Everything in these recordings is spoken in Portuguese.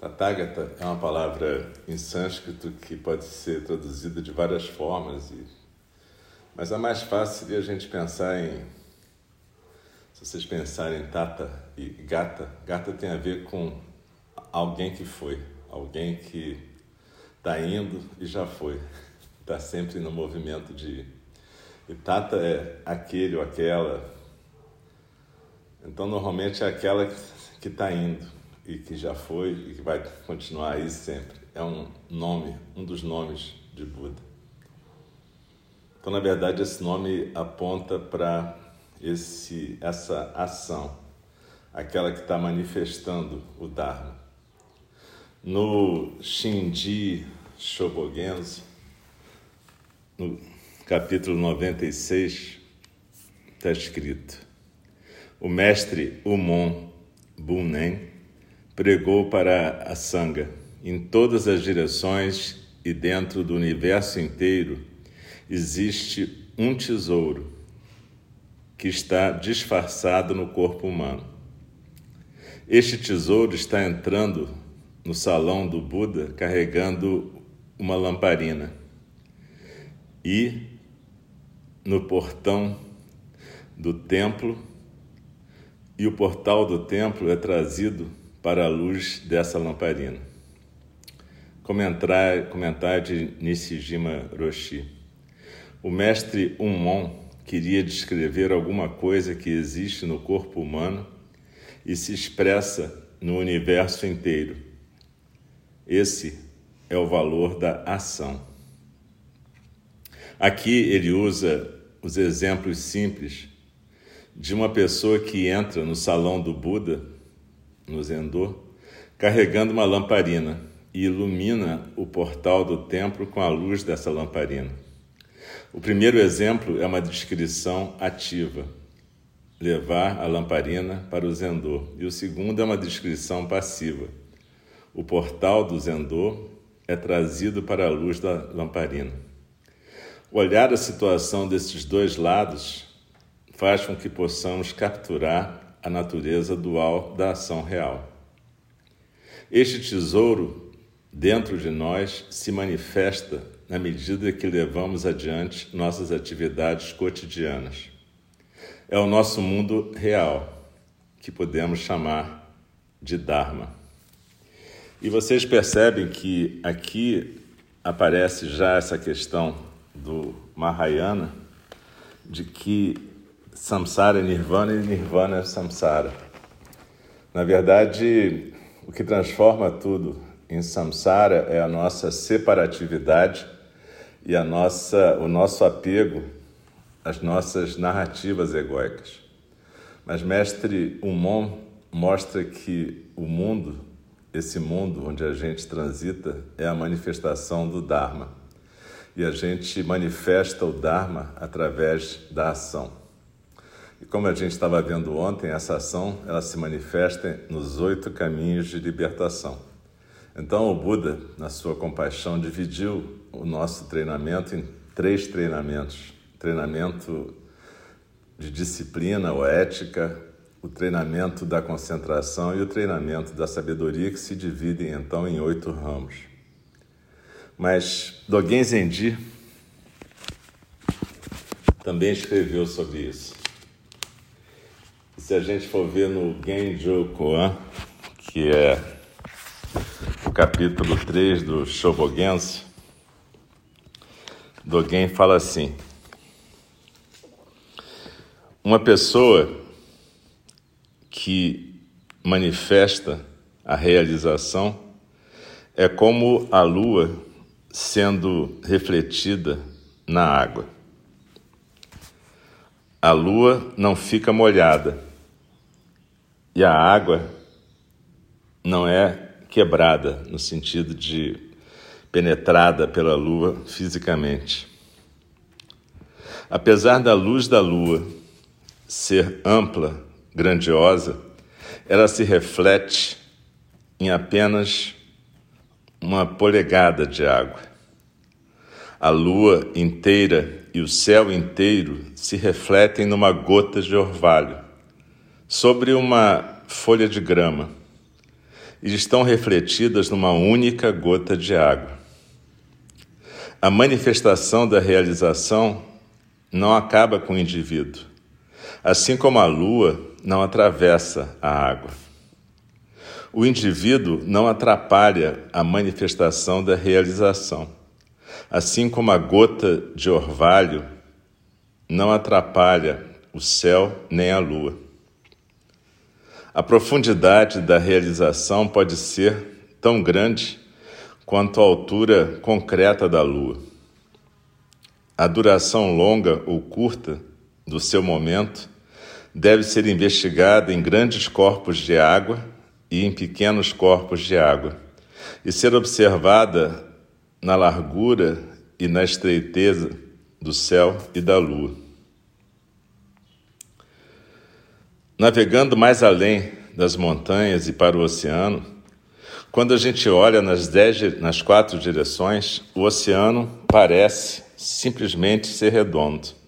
Tathagata é uma palavra em sânscrito que pode ser traduzida de várias formas, e... mas a mais fácil seria a gente pensar em. Se vocês pensarem em Tata e Gata, Gata tem a ver com alguém que foi, alguém que está indo e já foi, está sempre no movimento de ir. E Tata é aquele ou aquela. Então, normalmente é aquela que está indo e que já foi e que vai continuar aí sempre. É um nome, um dos nomes de Buda. Então, na verdade, esse nome aponta para esse essa ação, aquela que está manifestando o Dharma. No Shinji Shobogenzo, no capítulo 96, está escrito: O mestre Umon Bunen pregou para a Sangha em todas as direções e dentro do universo inteiro existe um tesouro que está disfarçado no corpo humano. Este tesouro está entrando no salão do Buda carregando uma lamparina e no portão do templo, e o portal do templo é trazido para a luz dessa lamparina. Comentário, de Nishijima Roshi. O mestre Unmon queria descrever alguma coisa que existe no corpo humano e se expressa no universo inteiro. Esse é o valor da ação. Aqui ele usa os exemplos simples de uma pessoa que entra no salão do Buda no Zendô, carregando uma lamparina e ilumina o portal do templo com a luz dessa lamparina. O primeiro exemplo é uma descrição ativa, levar a lamparina para o Zendô, e o segundo é uma descrição passiva. O portal do Zendô é trazido para a luz da lamparina. Olhar a situação desses dois lados faz com que possamos capturar a natureza dual da ação real. Este tesouro dentro de nós se manifesta na medida que levamos adiante nossas atividades cotidianas. É o nosso mundo real, que podemos chamar de Dharma. E vocês percebem que aqui aparece já essa questão do Mahayana, de que samsara é nirvana e nirvana é samsara. Na verdade, o que transforma tudo em samsara é a nossa separatividade e a nossa, o nosso apego às nossas narrativas egóicas. Mas mestre Umon mostra que o mundo, esse mundo onde a gente transita, é a manifestação do Dharma. e a gente manifesta o Dharma através da ação. E como a gente estava vendo ontem, essa ação ela se manifesta nos oito caminhos de libertação. Então o Buda, na sua compaixão, dividiu o nosso treinamento em três treinamentos: treinamento de disciplina ou ética, o treinamento da concentração e o treinamento da sabedoria, que se dividem então em oito ramos. Mas Dogen Zenji também escreveu sobre isso. Se a gente for ver no Genjo Koan, que é o capítulo 3 do Shobogenso, Dogen fala assim: Uma pessoa que manifesta a realização é como a lua sendo refletida na água. A lua não fica molhada e a água não é quebrada no sentido de penetrada pela lua fisicamente. Apesar da luz da lua ser ampla grandiosa, ela se reflete em apenas uma polegada de água. A lua inteira e o céu inteiro se refletem numa gota de orvalho, sobre uma folha de grama, e estão refletidas numa única gota de água. A manifestação da realização não acaba com o indivíduo, assim como a lua não atravessa a água. O indivíduo não atrapalha a manifestação da realização, assim como a gota de orvalho não atrapalha o céu nem a lua. A profundidade da realização pode ser tão grande quanto a altura concreta da lua. A duração longa ou curta do seu momento deve ser investigada em grandes corpos de água e em pequenos corpos de água, e ser observada na largura e na estreiteza do céu e da lua. Navegando mais além das montanhas e para o oceano, quando a gente olha nas, dez, nas quatro direções, o oceano parece simplesmente ser redondo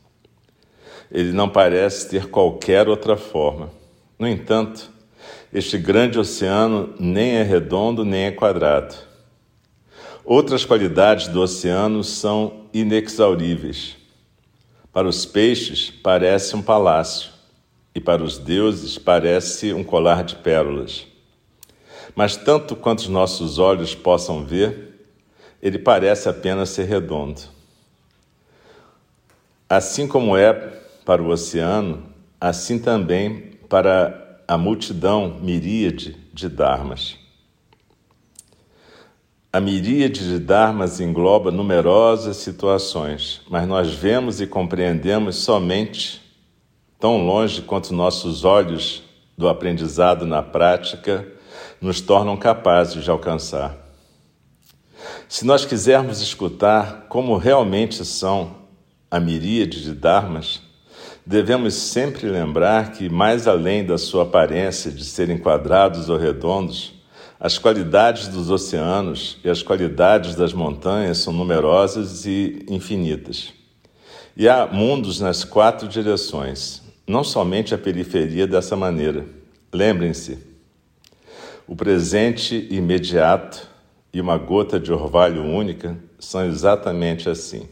ele não parece ter qualquer outra forma. No entanto, este grande oceano nem é redondo nem é quadrado. Outras qualidades do oceano são inexauríveis. Para os peixes, parece um palácio, e para os deuses, parece um colar de pérolas. Mas, tanto quanto os nossos olhos possam ver, ele parece apenas ser redondo. Assim como é para o oceano, assim também para a multidão miríade de dharmas. A miríade de dharmas engloba numerosas situações, mas nós vemos e compreendemos somente tão longe quanto nossos olhos do aprendizado na prática nos tornam capazes de alcançar. Se nós quisermos escutar como realmente são a miríade de dharmas, devemos sempre lembrar que, mais além da sua aparência de serem quadrados ou redondos, as qualidades dos oceanos e as qualidades das montanhas são numerosas e infinitas. E há mundos nas quatro direções, não somente a periferia dessa maneira. Lembrem-se, o presente imediato e uma gota de orvalho única são exatamente assim.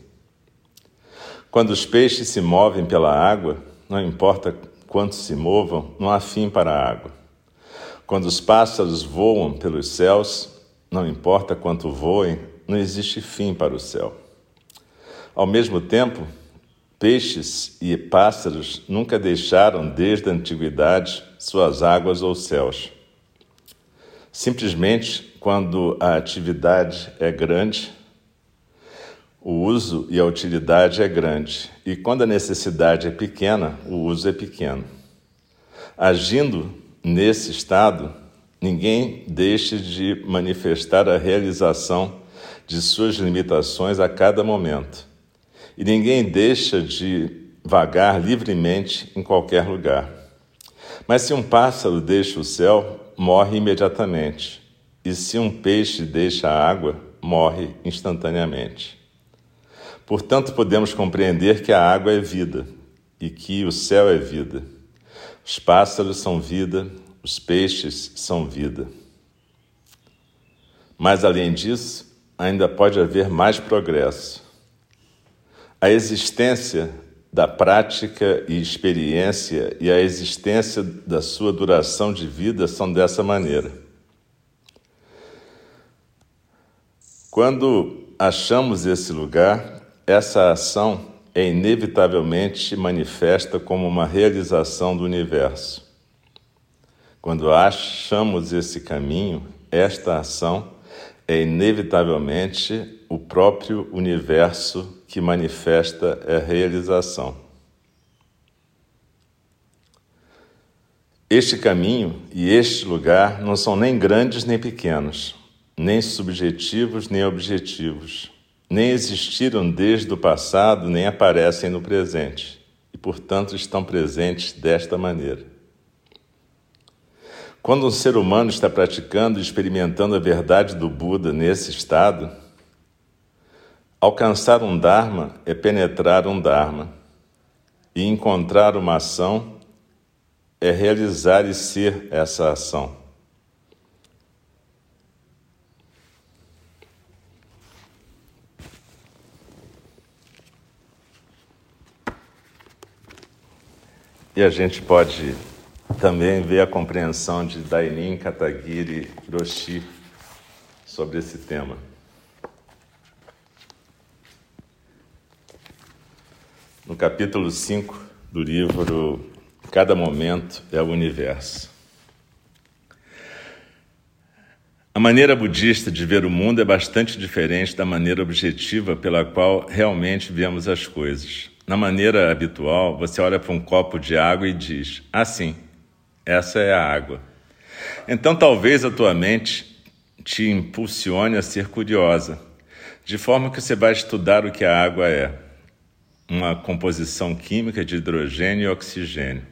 Quando os peixes se movem pela água, não importa quanto se movam, não há fim para a água. Quando os pássaros voam pelos céus, não importa quanto voem, não existe fim para o céu. Ao mesmo tempo, peixes e pássaros nunca deixaram desde a antiguidade suas águas ou céus. Simplesmente, quando a atividade é grande, o uso e a utilidade é grande, e quando a necessidade é pequena, o uso é pequeno. Agindo nesse estado, ninguém deixe de manifestar a realização de suas limitações a cada momento. E ninguém deixa de vagar livremente em qualquer lugar. Mas se um pássaro deixa o céu, morre imediatamente. E se um peixe deixa a água, morre instantaneamente. Portanto, podemos compreender que a água é vida e que o céu é vida. Os pássaros são vida, os peixes são vida. Mas, além disso, ainda pode haver mais progresso. A existência da prática e experiência e a existência da sua duração de vida são dessa maneira. Quando achamos esse lugar, essa ação é inevitavelmente manifesta como uma realização do universo. Quando achamos esse caminho, esta ação é inevitavelmente o próprio universo que manifesta a realização. Este caminho e este lugar não são nem grandes nem pequenos, nem subjetivos nem objetivos, nem existiram desde o passado nem aparecem no presente, e portanto estão presentes desta maneira. Quando um ser humano está praticando e experimentando a verdade do Buda nesse estado, alcançar um Dharma é penetrar um Dharma, e encontrar uma ação é realizar e ser essa ação. E a gente pode também ver a compreensão de Dainin Katagiri Roshi sobre esse tema. Capítulo 5 do livro Cada Momento é o Universo. A maneira budista de ver o mundo é bastante diferente da maneira objetiva pela qual realmente vemos as coisas. Na maneira habitual, você olha para um copo de água e diz. Ah, essa é a água. Então, talvez a tua mente te impulsione a ser curiosa, de forma que você vai estudar o que a água é. Uma composição química de hidrogênio e oxigênio.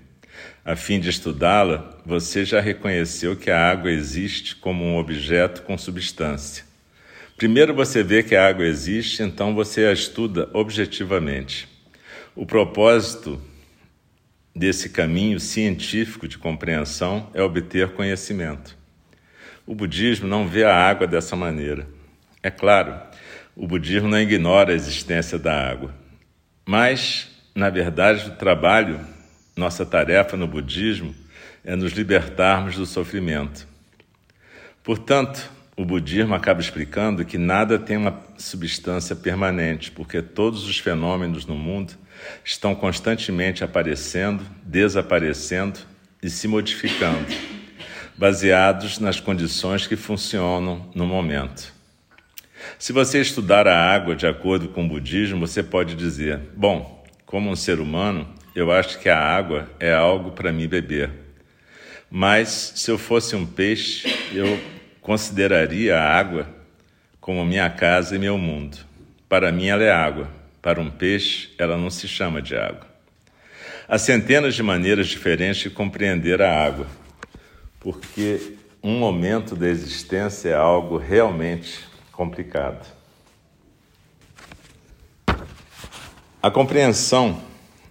A fim de estudá-la, você já reconheceu que a água existe como um objeto com substância. Primeiro você vê que a água existe, então você a estuda objetivamente. O propósito desse caminho científico de compreensão é obter conhecimento. O budismo não vê a água dessa maneira. É claro, o budismo não ignora a existência da água, mas, na verdade, o trabalho, nossa tarefa no budismo é nos libertarmos do sofrimento. Portanto, o budismo acaba explicando que nada tem uma substância permanente, porque todos os fenômenos no mundo estão constantemente aparecendo, desaparecendo e se modificando, baseados nas condições que funcionam no momento. Se você estudar a água de acordo com o budismo, você pode dizer: bom, como um ser humano, eu acho que a água é algo para mim beber. Mas se eu fosse um peixe, eu consideraria a água como minha casa e meu mundo. Para mim, ela é água. Para um peixe, ela não se chama de água. Há centenas de maneiras diferentes de compreender a água, porque um momento da existência é algo realmente complicado. A compreensão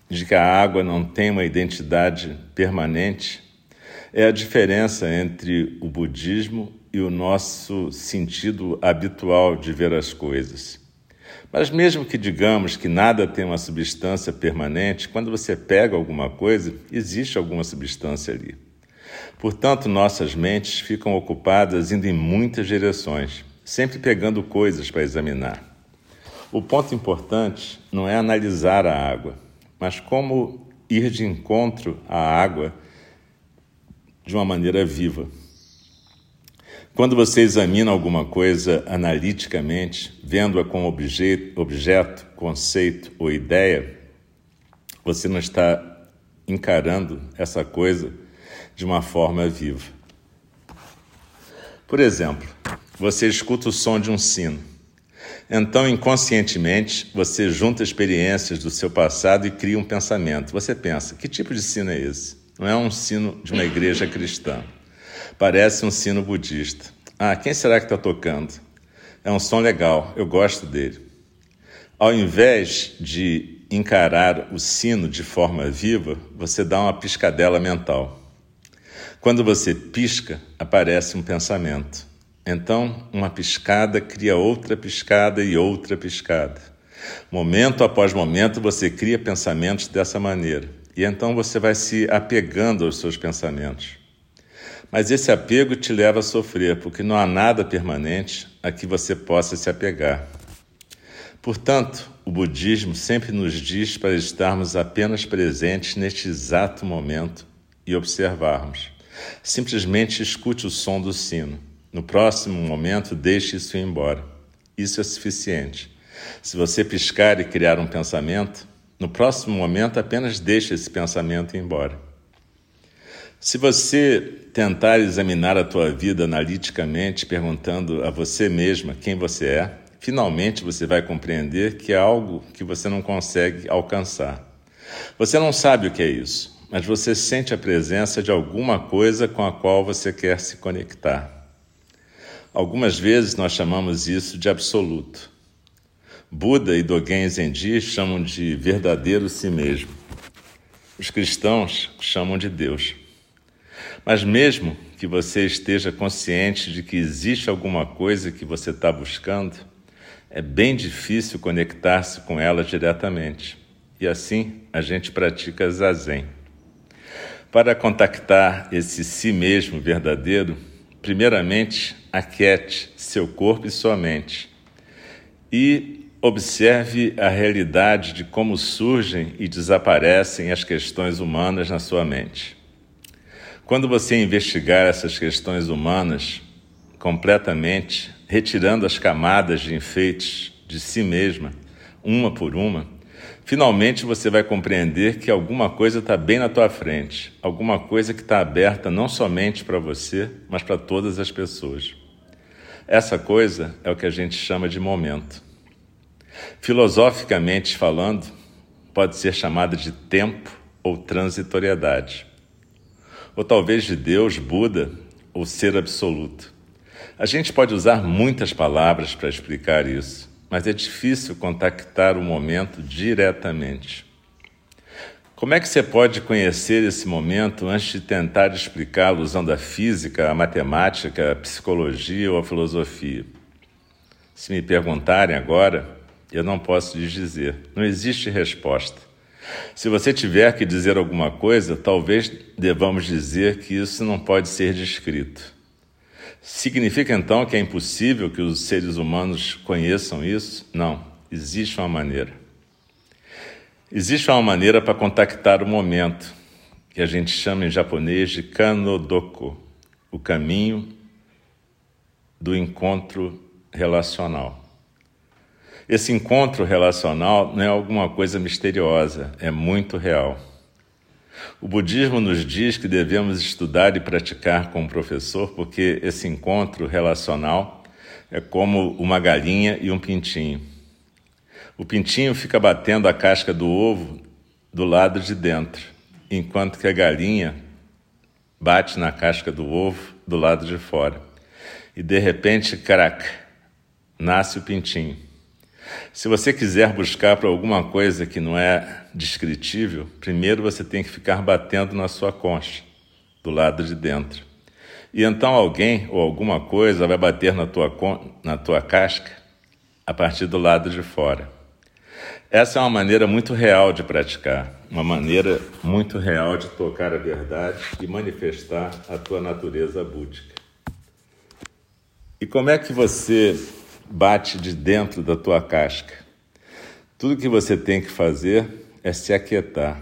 de que a água não tem uma identidade permanente é a diferença entre o budismo e o nosso sentido habitual de ver as coisas. Mas, mesmo que digamos que nada tem uma substância permanente, quando você pega alguma coisa, existe alguma substância ali. Portanto, nossas mentes ficam ocupadas indo em muitas direções, sempre pegando coisas para examinar. O ponto importante não é analisar a água, mas como ir de encontro à água de uma maneira viva. Quando você examina alguma coisa analiticamente, vendo-a como objeto, objeto, conceito ou ideia, você não está encarando essa coisa de uma forma viva. Por exemplo, você escuta o som de um sino. Então, inconscientemente, você junta experiências do seu passado e cria um pensamento. Você pensa: que tipo de sino é esse? Não é um sino de uma igreja cristã. Parece um sino budista. Ah, quem será que está tocando? É um som legal, eu gosto dele. Ao invés de encarar o sino de forma viva, você dá uma piscadela mental. Quando você pisca, aparece um pensamento. Então, uma piscada cria outra piscada e outra piscada. Momento após momento, você cria pensamentos dessa maneira. E então você vai se apegando aos seus pensamentos. Mas esse apego te leva a sofrer, porque não há nada permanente a que você possa se apegar. Portanto, o budismo sempre nos diz para estarmos apenas presentes neste exato momento e observarmos. Simplesmente escute o som do sino. No próximo momento, deixe isso ir embora. Isso é suficiente. Se você piscar e criar um pensamento, no próximo momento apenas deixe esse pensamento ir embora. Se você tentar examinar a tua vida analiticamente, perguntando a você mesma quem você é, finalmente você vai compreender que é algo que você não consegue alcançar. Você não sabe o que é isso, mas você sente a presença de alguma coisa com a qual você quer se conectar. Algumas vezes nós chamamos isso de absoluto. Buda e Dogen Zenji chamam de verdadeiro si mesmo. Os cristãos chamam de Deus. Mas mesmo que você esteja consciente de que existe alguma coisa que você está buscando, é bem difícil conectar-se com ela diretamente. E assim a gente pratica zazen. Para contactar esse si mesmo verdadeiro, primeiramente, aquiete seu corpo e sua mente e observe a realidade de como surgem e desaparecem as questões humanas na sua mente. Quando você investigar essas questões humanas completamente, retirando as camadas de enfeites de si mesma, uma por uma, Finalmente você vai compreender que alguma coisa está bem na tua frente, alguma coisa que está aberta não somente para você, mas para todas as pessoas. Essa coisa é o que a gente chama de momento. Filosoficamente falando, pode ser chamada de tempo ou transitoriedade, ou talvez de Deus, Buda ou ser absoluto. A gente pode usar muitas palavras para explicar isso mas é difícil contactar o momento diretamente. Como é que você pode conhecer esse momento antes de tentar explicá-lo usando a física, a matemática, a psicologia ou a filosofia? Se me perguntarem agora, eu não posso lhes dizer. Não existe resposta. Se você tiver que dizer alguma coisa, talvez devamos dizer que isso não pode ser descrito. Significa então que é impossível que os seres humanos conheçam isso? Não, existe uma maneira. Existe uma maneira para contactar o momento, que a gente chama em japonês de kanodoko, o caminho do encontro relacional. Esse encontro relacional não é alguma coisa misteriosa, é muito real. O budismo nos diz que devemos estudar e praticar com o professor, porque esse encontro relacional é como uma galinha e um pintinho. O pintinho fica batendo a casca do ovo do lado de dentro, enquanto que a galinha bate na casca do ovo do lado de fora. E de repente, crack, nasce o pintinho. Se você quiser buscar para alguma coisa que não é descritível, primeiro você tem que ficar batendo na sua concha, do lado de dentro. E então alguém ou alguma coisa vai bater na tua, na tua casca a partir do lado de fora. Essa é uma maneira muito real de praticar, uma maneira muito real de tocar a verdade e manifestar a tua natureza búdica. E como é que você bate de dentro da tua casca. Tudo que você tem que fazer é se aquietar.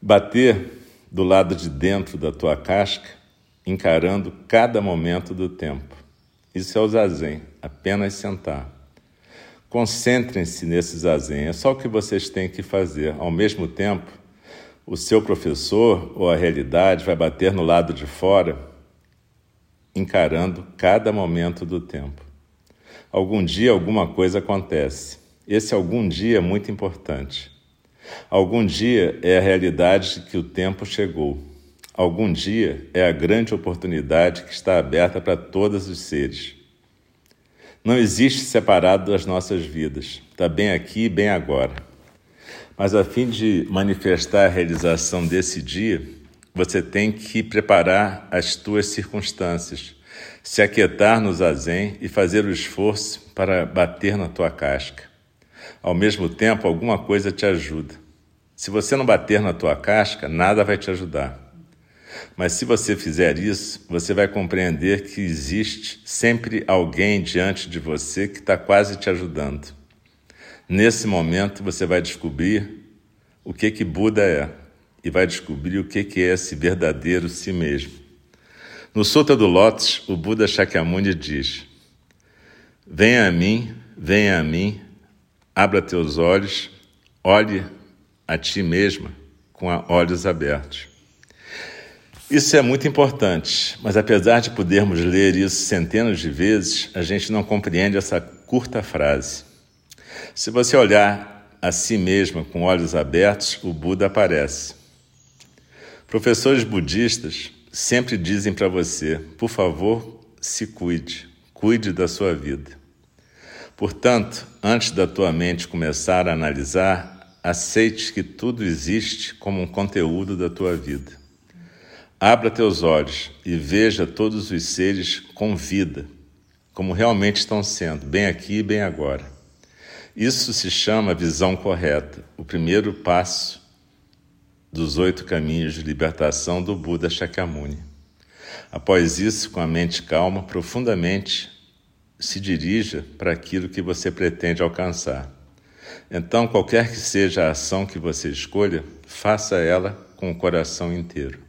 Bater do lado de dentro da tua casca, encarando cada momento do tempo. Isso é o zazen, apenas sentar. Concentrem-se nesse zazen, é só o que vocês têm que fazer. Ao mesmo tempo, o seu professor ou a realidade vai bater no lado de fora encarando cada momento do tempo. Algum dia alguma coisa acontece. Esse algum dia é muito importante. Algum dia é a realidade de que o tempo chegou. Algum dia é a grande oportunidade que está aberta para todos os seres. Não existe separado das nossas vidas, está bem aqui e bem agora. Mas a fim de manifestar a realização desse dia, você tem que preparar as tuas circunstâncias, se aquietar no zazen e fazer o esforço para bater na tua casca. Ao mesmo tempo, alguma coisa te ajuda. Se você não bater na tua casca, nada vai te ajudar. Mas se você fizer isso, você vai compreender que existe sempre alguém diante de você que está quase te ajudando. Nesse momento, você vai descobrir o que que Buda é e vai descobrir o que é esse verdadeiro si mesmo. No Sutta do Lótus, o Buda Shakyamuni diz: Venha a mim, venha a mim, abra teus olhos, olhe a ti mesma com olhos abertos. Isso é muito importante, mas apesar de podermos ler isso centenas de vezes, a gente não compreende essa curta frase. Se você olhar a si mesma com olhos abertos, o Buda aparece. Professores budistas sempre dizem para você: por favor, se cuide, cuide da sua vida. Portanto, antes da tua mente começar a analisar, aceite que tudo existe como um conteúdo da tua vida. Abra teus olhos e veja todos os seres com vida, como realmente estão sendo, bem aqui e bem agora. Isso se chama visão correta, o primeiro passo dos oito caminhos de libertação do Buda Shakyamuni. Após isso, com a mente calma, profundamente se dirija para aquilo que você pretende alcançar. Então, qualquer que seja a ação que você escolha, faça ela com o coração inteiro.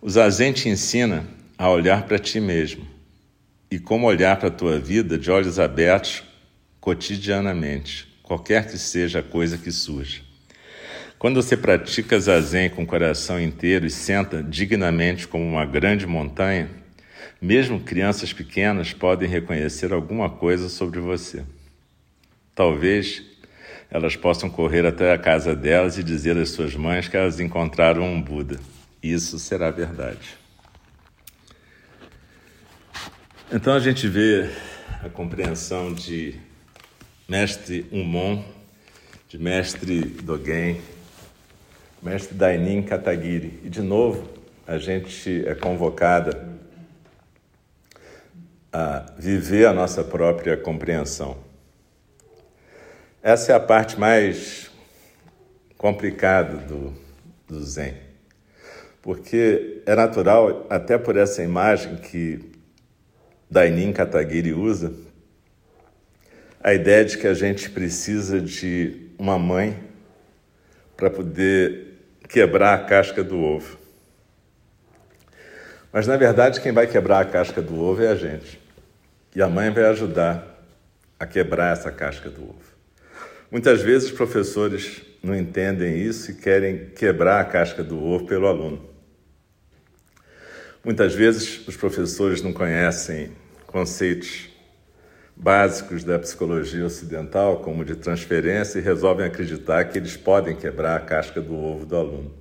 O Zazen te ensina a olhar para ti mesmo e como olhar para a tua vida de olhos abertos cotidianamente, qualquer que seja a coisa que surja. Quando você pratica Zazen com o coração inteiro e senta dignamente como uma grande montanha, mesmo crianças pequenas podem reconhecer alguma coisa sobre você. Talvez elas possam correr até a casa delas e dizer às suas mães que elas encontraram um Buda isso será verdade. Então a gente vê a compreensão de mestre Umon, de mestre Dogen, mestre Dainin Katagiri. E de novo, a gente é convocada a viver a nossa própria compreensão. Essa é a parte mais complicada do, do Zen porque é natural, até por essa imagem que Dainin Kataguiri usa, a ideia de que a gente precisa de uma mãe para poder quebrar a casca do ovo. Mas na verdade, quem vai quebrar a casca do ovo é a gente. E a mãe vai ajudar a quebrar essa casca do ovo. Muitas vezes os professores não entendem isso e querem quebrar a casca do ovo pelo aluno. Muitas vezes os professores não conhecem conceitos básicos da psicologia ocidental, como de transferência, e resolvem acreditar que eles podem quebrar a casca do ovo do aluno.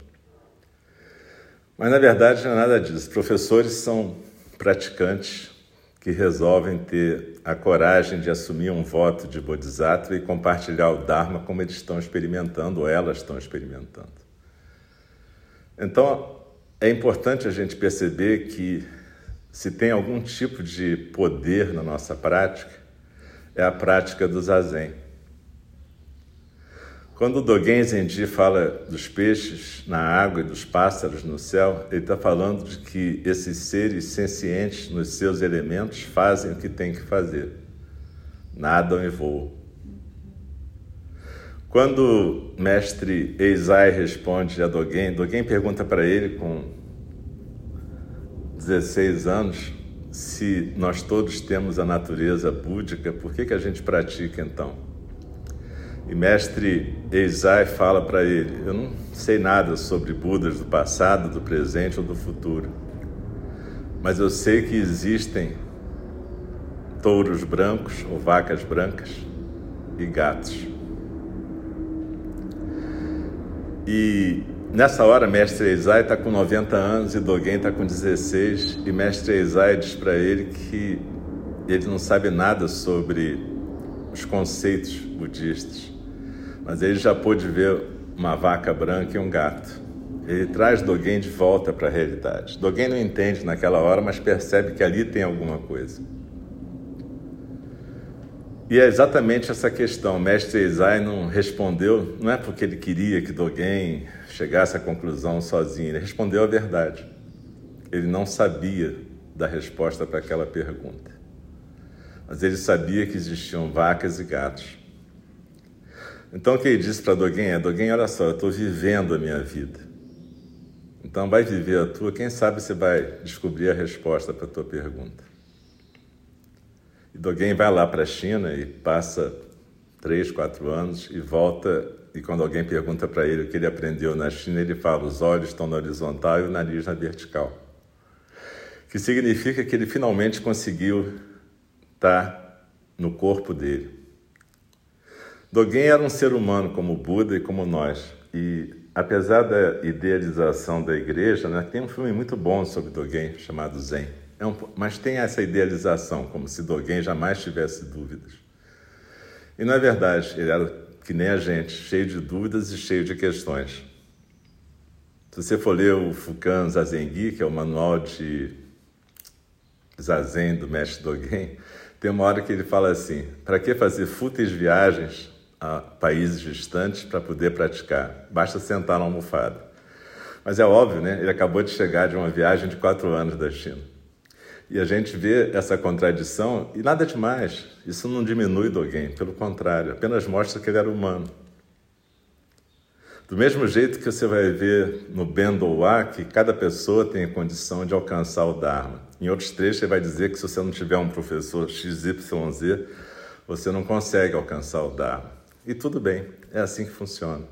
Mas na verdade não é nada disso. Professores são praticantes que resolvem ter a coragem de assumir um voto de bodhisattva e compartilhar o Dharma como eles estão experimentando ou elas estão experimentando. Então, é importante a gente perceber que se tem algum tipo de poder na nossa prática, é a prática do zazen. Quando o Dogen Zenji fala dos peixes na água e dos pássaros no céu, ele está falando de que esses seres sencientes nos seus elementos fazem o que têm que fazer, nadam e voam. Quando o mestre Eisai responde a Dogen, Dogen pergunta para ele com 16 anos se nós todos temos a natureza búdica, por que, que a gente pratica então? E mestre Eisai fala para ele: Eu não sei nada sobre Budas do passado, do presente ou do futuro, mas eu sei que existem touros brancos ou vacas brancas e gatos. E nessa hora, mestre Eisai está com 90 anos e Dogen está com 16, e mestre Eisai diz para ele que ele não sabe nada sobre os conceitos budistas, mas ele já pôde ver uma vaca branca e um gato. Ele traz Dogen de volta para a realidade. Dogen não entende naquela hora, mas percebe que ali tem alguma coisa. E é exatamente essa questão. O mestre Eisai não respondeu, não é porque ele queria que Dogen chegasse à conclusão sozinho, ele respondeu a verdade. Ele não sabia da resposta para aquela pergunta. Mas ele sabia que existiam vacas e gatos. Então o que ele disse para Dogen é: Dogen, olha só, eu estou vivendo a minha vida. Então vai viver a tua, quem sabe você vai descobrir a resposta para a tua pergunta. E Dogen vai lá para a China e passa três, quatro anos e volta. E quando alguém pergunta para ele o que ele aprendeu na China, ele fala: os olhos estão na horizontal e o nariz na vertical. Que significa que ele finalmente conseguiu estar no corpo dele. Dogen era um ser humano como Buda e como nós. E apesar da idealização da igreja, né, tem um filme muito bom sobre Dogen chamado Zen. É um, mas tem essa idealização, como se Dogen jamais tivesse dúvidas. E não é verdade, ele era que nem a gente, cheio de dúvidas e cheio de questões. Se você for ler o Fukan Zazengi, que é o manual de Zazen do mestre Dogen, tem uma hora que ele fala assim: para que fazer fúteis viagens a países distantes para poder praticar? Basta sentar na almofada. Mas é óbvio, né? Ele acabou de chegar de uma viagem de quatro anos da China. E a gente vê essa contradição e nada demais. Isso não diminui Dogen, pelo contrário, apenas mostra que ele era humano. Do mesmo jeito que você vai ver no Bendoa que cada pessoa tem a condição de alcançar o Dharma. Em outros trechos ele vai dizer que se você não tiver um professor XYZ, você não consegue alcançar o Dharma. E tudo bem, é assim que funciona.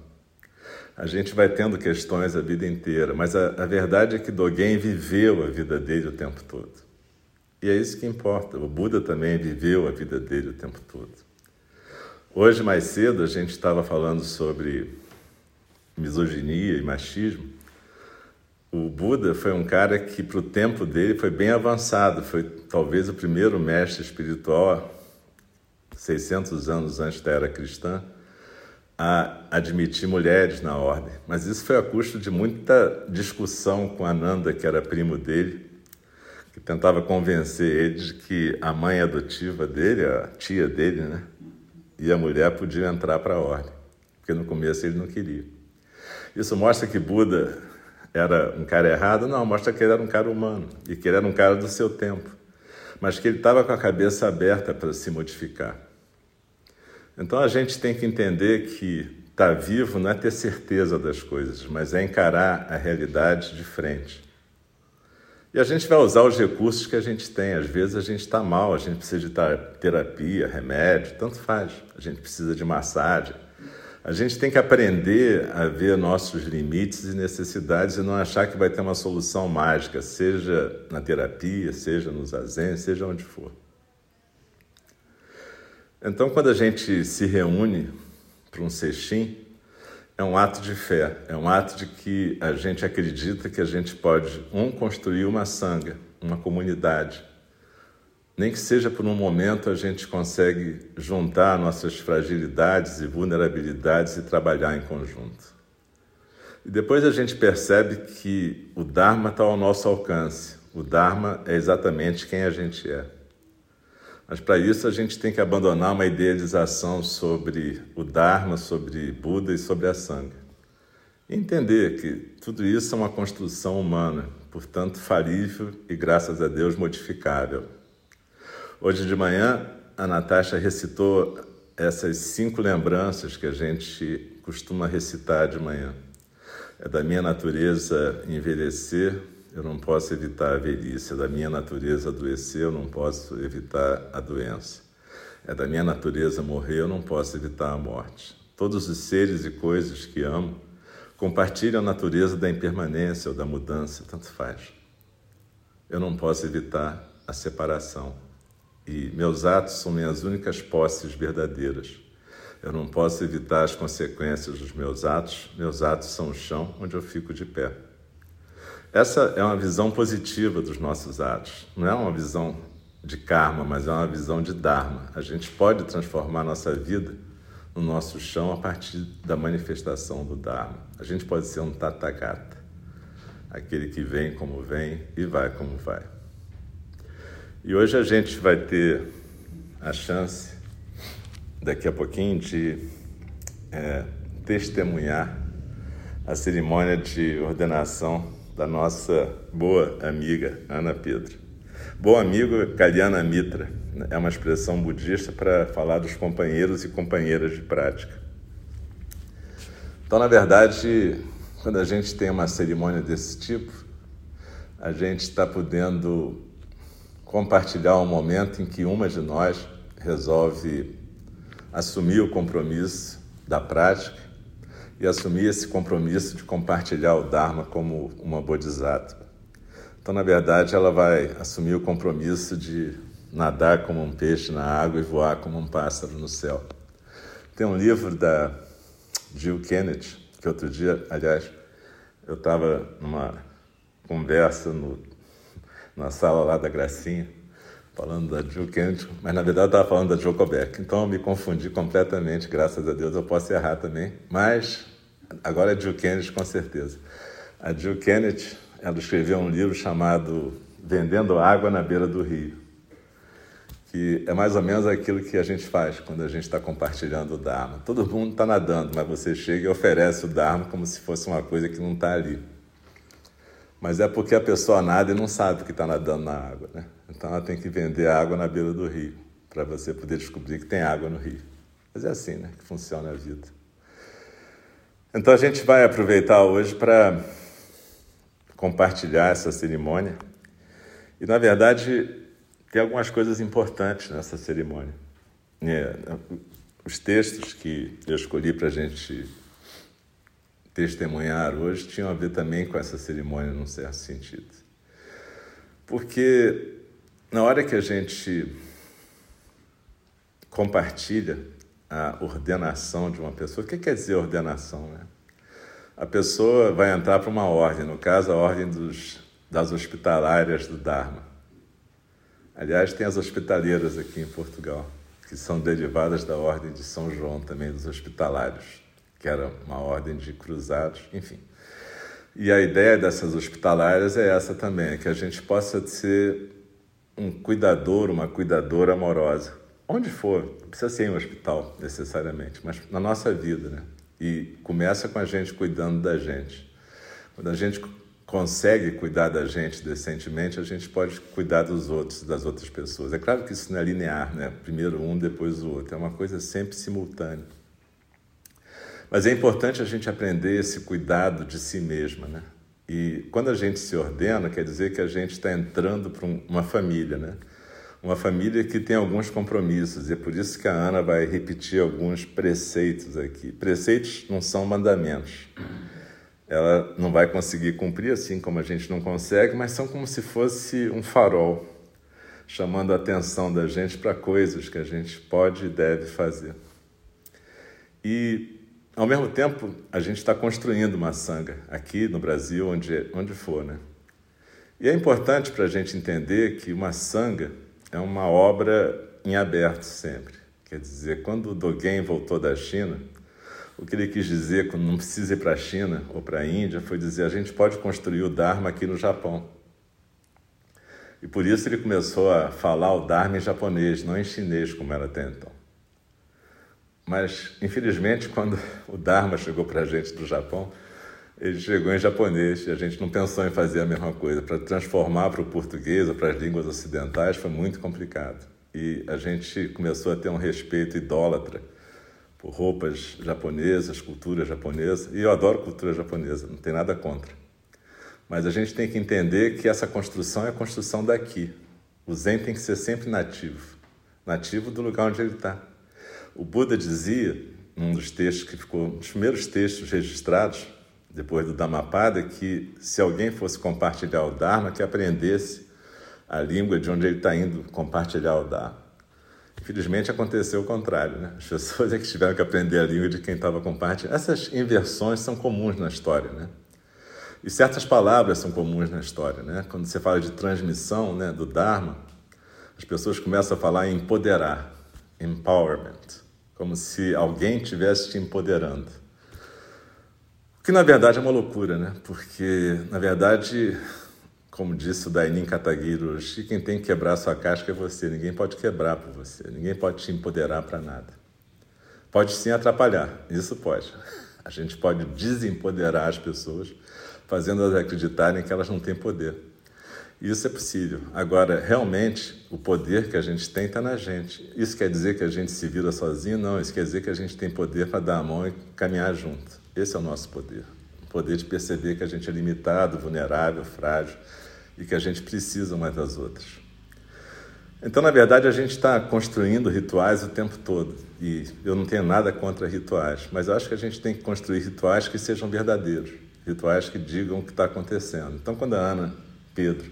A gente vai tendo questões a vida inteira, mas a, a verdade é que Dogen viveu a vida dele o tempo todo. E é isso que importa. O Buda também viveu a vida dele o tempo todo. Hoje, mais cedo, a gente estava falando sobre misoginia e machismo. O Buda foi um cara que, para o tempo dele, foi bem avançado. Foi talvez o primeiro mestre espiritual, 600 anos antes da era cristã, a admitir mulheres na ordem. Mas isso foi a custo de muita discussão com Ananda, que era primo dele, que tentava convencer ele de que a mãe adotiva dele, a tia dele, né, e a mulher podiam entrar para a ordem, porque no começo ele não queria. Isso mostra que Buda era um cara errado? Não, mostra que ele era um cara humano e que ele era um cara do seu tempo, mas que ele estava com a cabeça aberta para se modificar. Então a gente tem que entender que estar tá vivo não é ter certeza das coisas, mas é encarar a realidade de frente. E a gente vai usar os recursos que a gente tem. Às vezes a gente está mal, a gente precisa de terapia, remédio, tanto faz. A gente precisa de massagem. A gente tem que aprender a ver nossos limites e necessidades e não achar que vai ter uma solução mágica, seja na terapia, seja no zazen, seja onde for. Então, quando a gente se reúne para um sextim, é um ato de fé, é um ato de que a gente acredita que a gente pode, um, construir uma sanga, uma comunidade. Nem que seja por um momento a gente consegue juntar nossas fragilidades e vulnerabilidades e trabalhar em conjunto. E depois a gente percebe que o Dharma está ao nosso alcance. O Dharma é exatamente quem a gente é. Mas para isso a gente tem que abandonar uma idealização sobre o Dharma, sobre Buda e sobre a Sangha. E entender que tudo isso é uma construção humana, portanto falível e, graças a Deus, modificável. Hoje de manhã, a Natasha recitou essas cinco lembranças que a gente costuma recitar de manhã. É da minha natureza envelhecer, eu não posso evitar a velhice, é da minha natureza adoecer, eu não posso evitar a doença. É da minha natureza morrer, eu não posso evitar a morte. Todos os seres e coisas que amo compartilham a natureza da impermanência ou da mudança, tanto faz. Eu não posso evitar a separação. e meus atos são minhas únicas posses verdadeiras. Eu não posso evitar as consequências dos meus atos, meus atos são o chão onde eu fico de pé. Essa é uma visão positiva dos nossos atos, não é uma visão de karma, mas é uma visão de dharma. A gente pode transformar nossa vida no nosso chão a partir da manifestação do dharma. A gente pode ser um tathagata, aquele que vem como vem e vai como vai. E hoje a gente vai ter a chance, daqui a pouquinho, de é, testemunhar a cerimônia de ordenação da nossa boa amiga Ana Pedro. Bom amigo Kalyana Mitra é uma expressão budista para falar dos companheiros e companheiras de prática. Então, na verdade, quando a gente tem uma cerimônia desse tipo, a gente está podendo compartilhar um momento em que uma de nós resolve assumir o compromisso da prática e assumir esse compromisso de compartilhar o Dharma como uma bodhisattva. Então, na verdade, ela vai assumir o compromisso de nadar como um peixe na água e voar como um pássaro no céu. Tem um livro da Jill Kennedy, que outro dia, aliás, eu estava numa conversa no, na sala lá da Gracinha, falando da Jill Kennedy, mas na verdade eu estava falando da Joe Kobeck. Então eu me confundi completamente, graças a Deus eu posso errar também, mas Agora é Jill Kennedy, com certeza. A Jill Kennedy, ela escreveu um livro chamado Vendendo Água na Beira do Rio, que é mais ou menos aquilo que a gente faz quando a gente está compartilhando o Dharma. Todo mundo está nadando, mas você chega e oferece o Dharma como se fosse uma coisa que não está ali. Mas é porque a pessoa nada e não sabe que está nadando na água, né? Então ela tem que vender água na beira do rio, para você poder descobrir que tem água no rio. Mas é assim, né, que funciona a vida. Então a gente vai aproveitar hoje para compartilhar essa cerimônia. E na verdade tem algumas coisas importantes nessa cerimônia. É, os textos que eu escolhi para a gente testemunhar hoje tinham a ver também com essa cerimônia, num certo sentido. Porque na hora que a gente compartilha a ordenação de uma pessoa. O que quer dizer ordenação? Né? A pessoa vai entrar para uma ordem, no caso, a ordem dos, das hospitalárias do Dharma. Aliás, tem as hospitaleiras aqui em Portugal, que são derivadas da ordem de São João também, dos hospitalários, que era uma ordem de cruzados, enfim. E a ideia dessas hospitalárias é essa também, é que a gente possa ser um cuidador, uma cuidadora amorosa onde for, não precisa ser em um hospital necessariamente, mas na nossa vida, né? E começa com a gente cuidando da gente. Quando a gente consegue cuidar da gente decentemente, a gente pode cuidar dos outros, das outras pessoas. É claro que isso não é linear, né? Primeiro um, depois o outro. É uma coisa sempre simultânea. Mas é importante a gente aprender esse cuidado de si mesma, né? E quando a gente se ordena, quer dizer que a gente está entrando para uma família, né? uma família que tem alguns compromissos, e é por isso que a Ana vai repetir alguns preceitos aqui. Preceitos não são mandamentos. Ela não vai conseguir cumprir assim como a gente não consegue, mas são como se fosse um farol, chamando a atenção da gente para coisas que a gente pode e deve fazer. E, ao mesmo tempo, a gente está construindo uma sanga aqui no Brasil, onde, onde for, né? E é importante para a gente entender que uma sanga é uma obra em aberto sempre. Quer dizer, quando o Dogen voltou da China, o que ele quis dizer, quando não precisa ir para a China ou para a Índia, foi dizer: a gente pode construir o Dharma aqui no Japão. E por isso ele começou a falar o Dharma em japonês, não em chinês, como era até então. Mas, infelizmente, quando o Dharma chegou para a gente do Japão, ele chegou em japonês e a gente não pensou em fazer a mesma coisa. Para transformar para o português ou para as línguas ocidentais foi muito complicado. E a gente começou a ter um respeito idólatra por roupas japonesas, cultura japonesa. E eu adoro cultura japonesa, não tem nada contra. Mas a gente tem que entender que essa construção é a construção daqui. O Zen tem que ser sempre nativo nativo do lugar onde ele está. O Buda dizia, num dos textos que ficou, um dos primeiros textos registrados, depois do Dhammapada, que se alguém fosse compartilhar o Dharma, que aprendesse a língua de onde ele está indo compartilhar o Dharma. Infelizmente aconteceu o contrário, né? As pessoas é que tiveram que aprender a língua de quem estava compartilhando. Essas inversões são comuns na história, né? E certas palavras são comuns na história, né? Quando você fala de transmissão, né, do Dharma, as pessoas começam a falar em empoderar, empowerment, como se alguém estivesse te empoderando. O que na verdade é uma loucura, né? Porque na verdade como disse o Dainin Kataguiri quem tem que quebrar sua casca é você. Ninguém pode quebrar por você. Ninguém pode te empoderar para nada. Pode sim atrapalhar, isso pode. A gente pode desempoderar as pessoas, fazendo-as acreditarem que elas não têm poder. Isso é possível. Agora, realmente, o poder que a gente tem está na gente. Isso quer dizer que a gente se vira sozinho? Não, isso quer dizer que a gente tem poder para dar a mão e caminhar junto. Esse é o nosso poder. O poder de perceber que a gente é limitado, vulnerável, frágil e que a gente precisa umas das outras. Então, na verdade, a gente está construindo rituais o tempo todo. E eu não tenho nada contra rituais, mas eu acho que a gente tem que construir rituais que sejam verdadeiros, rituais que digam o que está acontecendo. Então, quando a Ana Pedro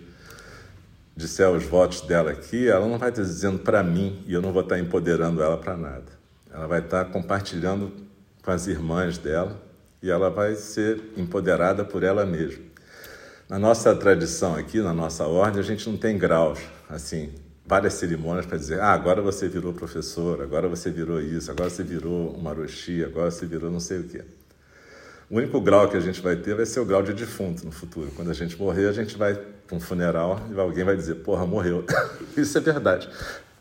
disser os votos dela aqui, ela não vai estar dizendo para mim e eu não vou estar empoderando ela para nada. Ela vai estar compartilhando com as irmãs dela e ela vai ser empoderada por ela mesma. Na nossa tradição aqui, na nossa ordem, a gente não tem graus, assim, várias cerimônias para dizer, ah, agora você virou professor, agora você virou isso, agora você virou uma maroxi, agora você virou não sei o quê. O único grau que a gente vai ter vai ser o grau de defunto no futuro. Quando a gente morrer, a gente vai para um funeral alguém vai dizer, porra, morreu. Isso é verdade.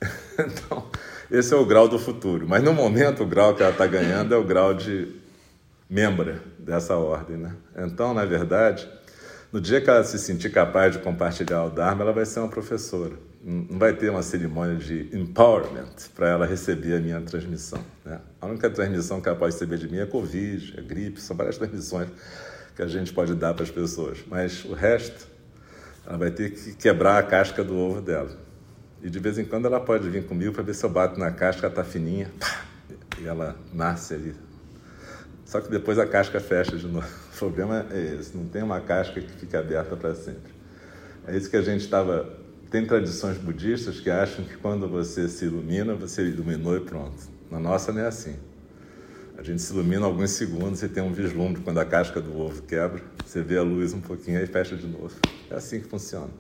Então, esse é o grau do futuro. Mas no momento, o grau que ela está ganhando é o grau de membra dessa ordem. Né? Então, na verdade, no dia que ela se sentir capaz de compartilhar o Dharma, ela vai ser uma professora. Não vai ter uma cerimônia de empowerment para ela receber a minha transmissão. Né? A única transmissão que ela pode receber de mim é Covid, é gripe, são várias transmissões que a gente pode dar para as pessoas. Mas o resto, ela vai ter que quebrar a casca do ovo dela. E de vez em quando ela pode vir comigo para ver se eu bato na casca, ela está fininha, e ela nasce ali. Só que depois a casca fecha de novo. O problema é esse, não tem uma casca que fica aberta para sempre. É isso que a gente estava. Tem tradições budistas que acham que quando você se ilumina, você iluminou e pronto. Na nossa não é assim. A gente se ilumina alguns segundos e tem um vislumbre quando a casca do ovo quebra, você vê a luz um pouquinho e fecha de novo. É assim que funciona.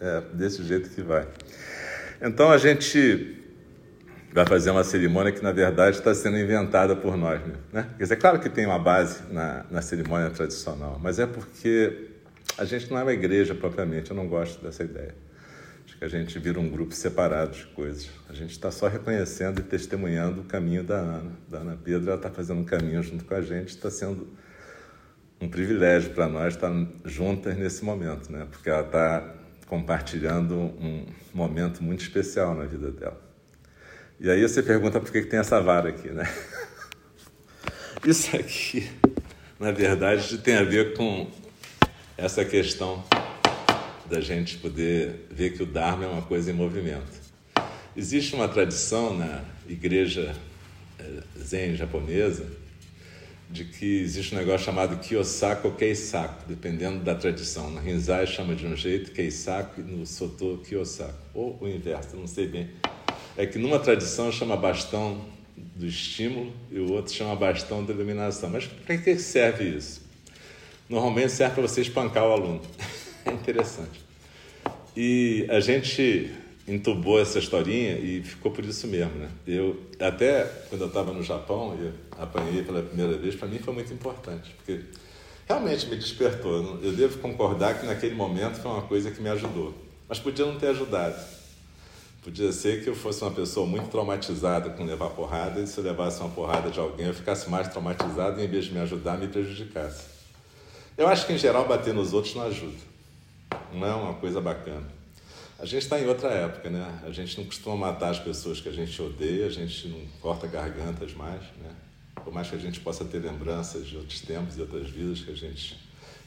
É desse jeito que vai. Então a gente vai fazer uma cerimônia que, na verdade, está sendo inventada por nós. Né? Quer dizer, claro que tem uma base na, na cerimônia tradicional, mas é porque a gente não é uma igreja propriamente, eu não gosto dessa ideia. A gente vira um grupo separado de coisas. A gente está só reconhecendo e testemunhando o caminho da Ana. Da Ana Pedro, ela está fazendo um caminho junto com a gente, está sendo um privilégio para nós estar juntas nesse momento, né? porque ela está compartilhando um momento muito especial na vida dela. E aí você pergunta por que, que tem essa vara aqui, né? Isso aqui, na verdade, tem a ver com essa questão da gente poder ver que o Dharma é uma coisa em movimento. Existe uma tradição na igreja eh, zen japonesa de que existe um negócio chamado Kiyosako ou Keisaku, dependendo da tradição. No Rinzai chama de um jeito, Keisaku, no Soto Kiyosako. Ou o inverso, não sei bem é que numa tradição chama bastão do estímulo e o outro chama bastão da iluminação. Mas para que serve isso? Normalmente serve para você espancar o aluno. É interessante. E a gente entubou essa historinha e ficou por isso mesmo, né? Eu até quando eu estava no Japão e apanhei pela primeira vez, para mim foi muito importante, porque realmente me despertou. Eu devo concordar que naquele momento foi uma coisa que me ajudou, mas podia não ter ajudado. Podia ser que eu fosse uma pessoa muito traumatizada com levar porrada e se eu levasse uma porrada de alguém eu ficasse mais traumatizado e em vez de me ajudar me prejudicasse. Eu acho que em geral bater nos outros não ajuda. Não é uma coisa bacana. A gente está em outra época, né? A gente não costuma matar as pessoas que a gente odeia, a gente não corta gargantas mais, né? Por mais que a gente possa ter lembranças de outros tempos e outras vidas que a gente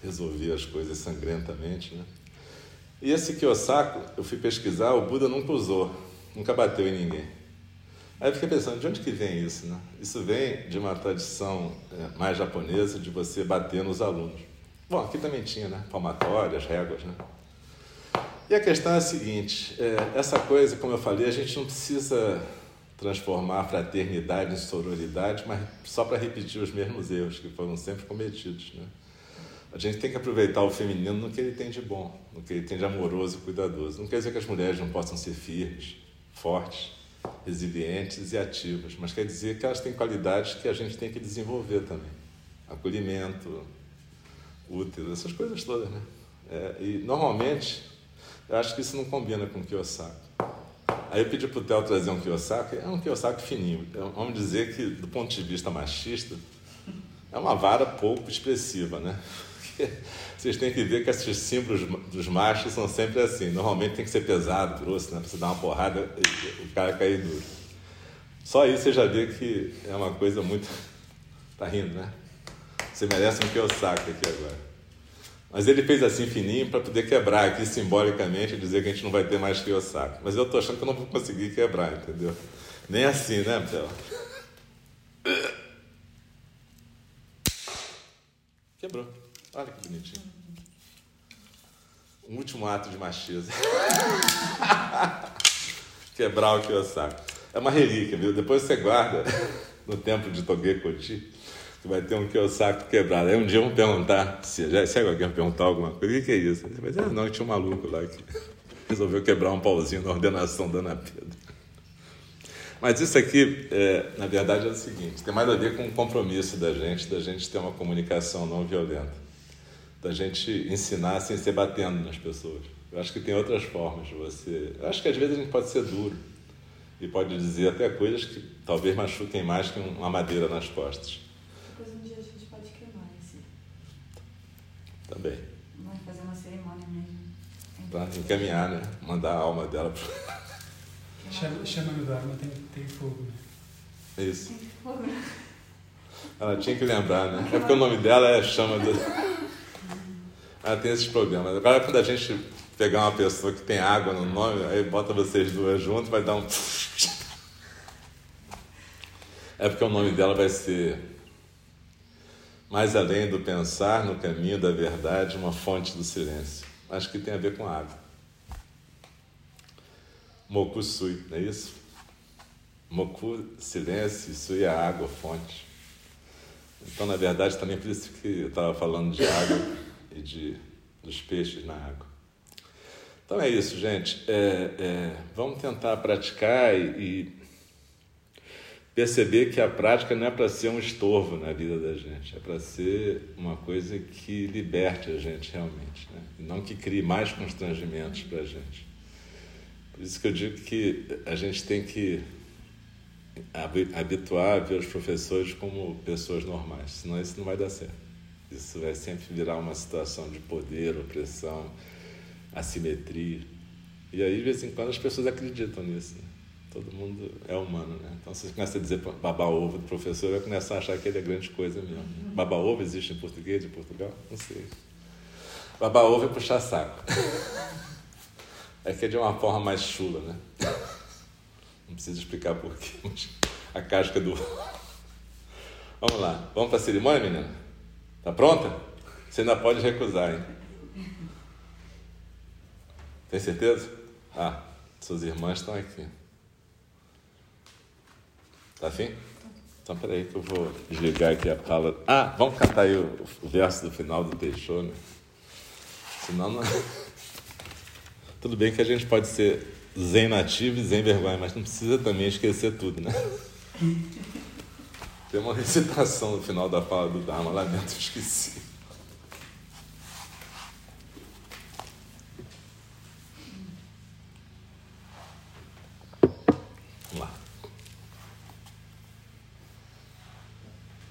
resolvia as coisas sangrentamente, né? E esse Kiyosako, eu fui pesquisar, o Buda nunca usou, nunca bateu em ninguém. Aí eu fiquei pensando, de onde que vem isso? Né? Isso vem de uma tradição é, mais japonesa de você bater nos alunos. Bom, aqui também tinha, né? Palmatórias, réguas, né? E a questão é a seguinte, é, essa coisa, como eu falei, a gente não precisa transformar a fraternidade em sororidade, mas só para repetir os mesmos erros que foram sempre cometidos. Né? A gente tem que aproveitar o feminino no que ele tem de bom, no que ele tem de amoroso e cuidadoso. Não quer dizer que as mulheres não possam ser firmes, fortes, resilientes e ativas, mas quer dizer que elas têm qualidades que a gente tem que desenvolver também. Acolhimento, útero, essas coisas todas, né? É, e normalmente, eu acho que isso não combina com o Kiyosaki. Aí eu pedi para o Theo trazer um Kiyosaki, é um Kiyosaki fininho. Então, vamos dizer que, do ponto de vista machista, é uma vara pouco expressiva, né? Vocês têm que ver que esses símbolos dos machos são sempre assim. Normalmente tem que ser pesado, grosso, né? Para você dar uma porrada e o cara cair duro. Só isso você já vê que é uma coisa muito. Tá rindo, né? Você merece um Kiyosaki aqui agora. Mas ele fez assim fininho para poder quebrar aqui simbolicamente e dizer que a gente não vai ter mais Kiyosaki. Mas eu estou achando que eu não vou conseguir quebrar, entendeu? Nem assim, né, Bel? Quebrou. Olha que bonitinho. Um último ato de machismo. Quebrar o Kiyosaki. É uma relíquia, viu? Depois você guarda no templo de Togekoti vai ter um Kiyosaki quebrado. Aí um dia vão perguntar, se, já, se alguém perguntar alguma coisa, o que, que é isso? Dizer, ah, não, tinha um maluco lá que resolveu quebrar um pauzinho na ordenação da Ana Pedro. Mas isso aqui, é, na verdade, é o seguinte: tem mais a ver com o compromisso da gente, da gente ter uma comunicação não violenta, da gente ensinar sem ser batendo nas pessoas. Eu acho que tem outras formas de você. Eu acho que às vezes a gente pode ser duro e pode dizer até coisas que talvez machuquem mais que uma madeira nas costas. Também. Vai fazer uma cerimônia mesmo. Para encaminhar, né? Mandar a alma dela para. Chama, chama no Dharma tem, tem fogo, né? Isso. Tem fogo. Ela tinha que lembrar, né? É porque o nome dela é Chama do. Ela tem esses problemas. Agora, quando a gente pegar uma pessoa que tem água no nome, aí bota vocês duas juntas, vai dar um. É porque o nome dela vai ser mais além do pensar no caminho da verdade, uma fonte do silêncio. Acho que tem a ver com água. Moku Sui, não é isso? Moku, silêncio, Sui é água, fonte. Então, na verdade, também por isso que eu estava falando de água e de, dos peixes na água. Então é isso, gente. É, é, vamos tentar praticar e, e perceber que a prática não é para ser um estorvo na vida da gente, é para ser uma coisa que liberte a gente realmente, né? não que crie mais constrangimentos para a gente. Por isso que eu digo que a gente tem que habituar a ver os professores como pessoas normais, senão isso não vai dar certo. Isso vai sempre virar uma situação de poder, opressão, assimetria. E aí, de vez em quando, as pessoas acreditam nisso. Né? Todo mundo é humano, né? Então, você começa a dizer baba ovo do professor, vai começar a achar que ele é grande coisa mesmo. Baba ovo existe em português de Portugal? Não sei. Baba ovo é puxar saco. É que é de uma forma mais chula, né? Não preciso explicar porquê, mas a casca do. Vamos lá. Vamos para a cerimônia, menina? Tá pronta? Você ainda pode recusar, hein? Tem certeza? Ah, suas irmãs estão aqui. Tá afim? Então, peraí que eu vou desligar aqui a palavra. Ah, vamos cantar aí o, o verso do final do Teixeira. Né? Senão não... Tudo bem que a gente pode ser zen nativo e zen vergonha, mas não precisa também esquecer tudo, né? Tem uma recitação no final da fala do Dharma, lamento, esqueci.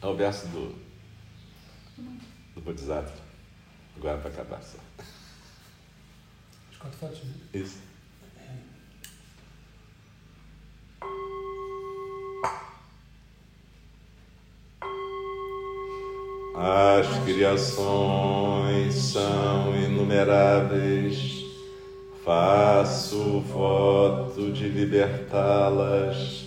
É o verso do, do Bodhisattva. Agora para acabar só. Os quatro fotos, né? Isso. As criações são inumeráveis, faço voto de libertá-las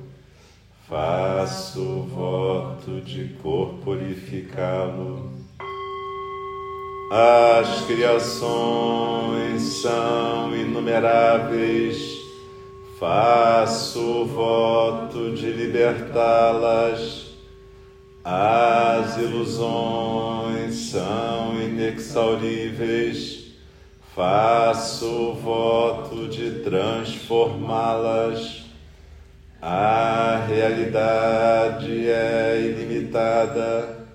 faço voto de corporificá-lo. As criações são inumeráveis faço voto de libertá-las. As ilusões são inexauríveis, faço voto de transformá-las. A realidade é ilimitada,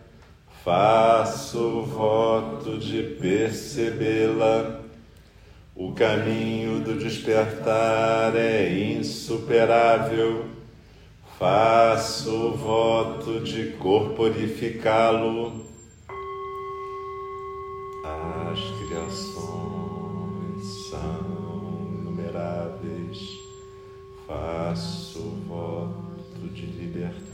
faço voto de percebê-la o caminho do despertar é insuperável. Faço voto de corporificá-lo.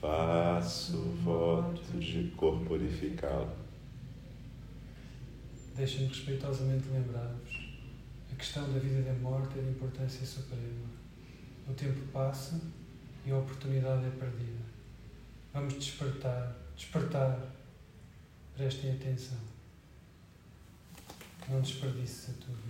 faço voto de corporificá-lo. Deixem-me respeitosamente lembrar-vos questão da vida e da morte é de importância suprema. O tempo passa e a oportunidade é perdida. Vamos despertar, despertar. Prestem atenção. Não desperdices a vida.